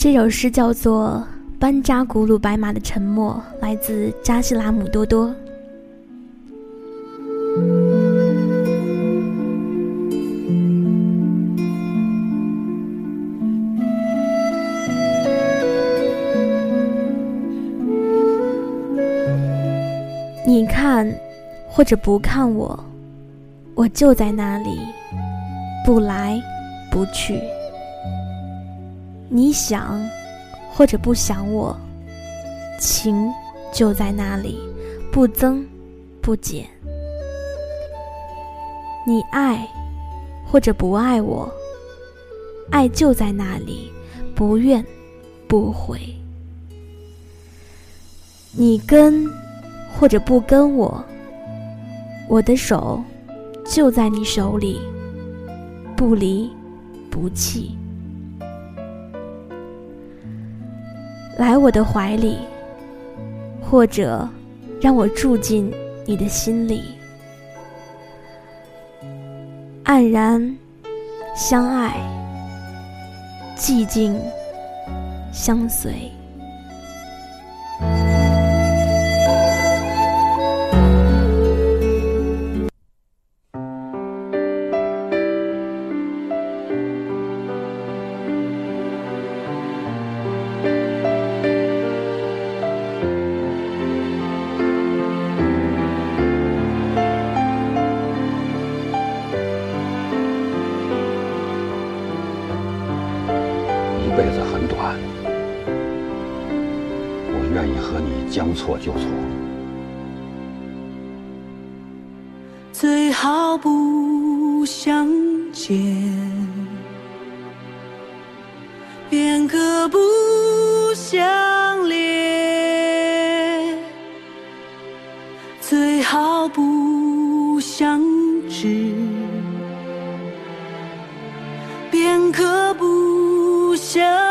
这首诗叫做《班扎古鲁白马的沉默》，来自扎西拉姆多多。你看，或者不看我，我就在那里，不来不去。你想，或者不想我，情就在那里，不增不减。你爱，或者不爱我，爱就在那里，不怨不悔。你跟，或者不跟我，我的手就在你手里，不离不弃。来我的怀里，或者让我住进你的心里，黯然相爱，寂静相随。将错就错，最好不相见，便可不相恋；最好不相知，便可不相。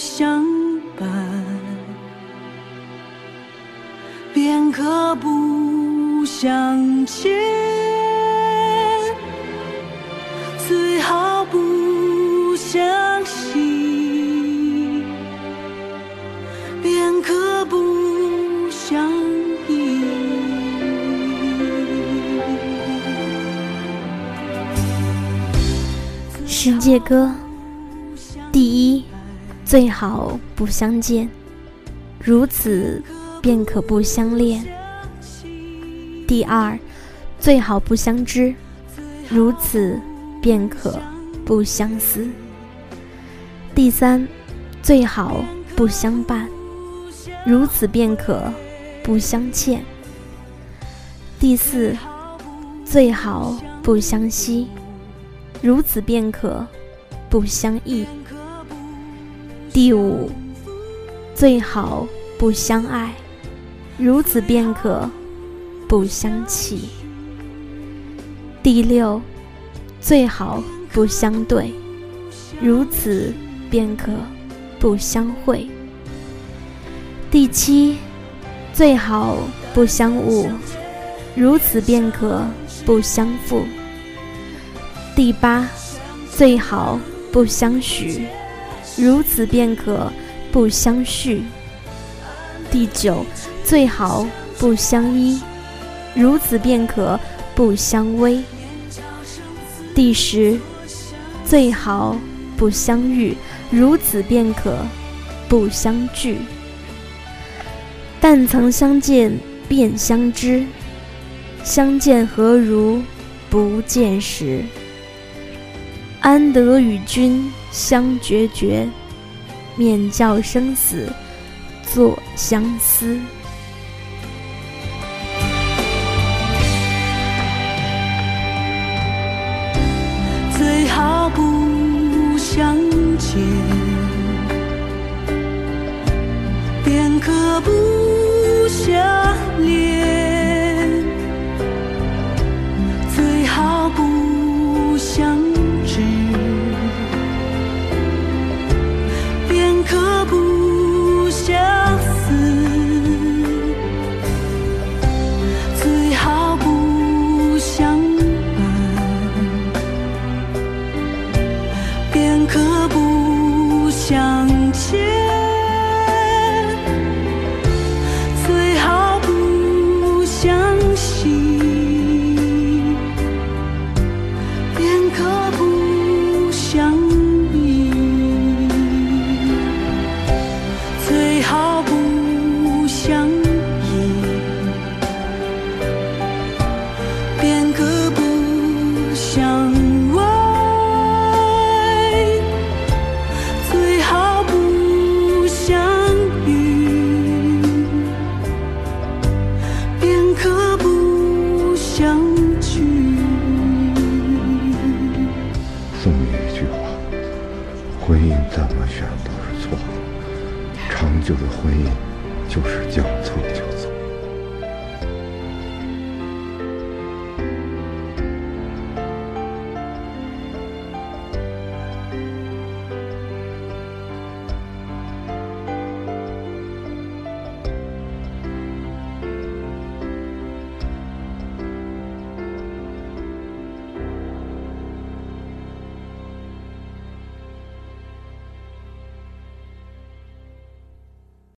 相伴，便可不相欠；最好不相惜，便可不相依。世界歌。最好不相见，如此便可不相恋；第二，最好不相知，如此便可不相思；第三，最好不相伴，如此便可不相欠；第四，最好不相惜，如此便可不相忆。第五，最好不相爱，如此便可不相弃。第六，最好不相对，如此便可不相会。第七，最好不相误，如此便可不相负。第八，最好不相许。如此便可不相续。第九，最好不相依，如此便可不相偎。第十，最好不相遇，如此便可不相聚。但曾相见便相知，相见何如不见时？安得与君相决绝，免教生死作相思。最好不相见，便可不相送你一句话：婚姻怎么选都是错，长久的婚姻就是将错就。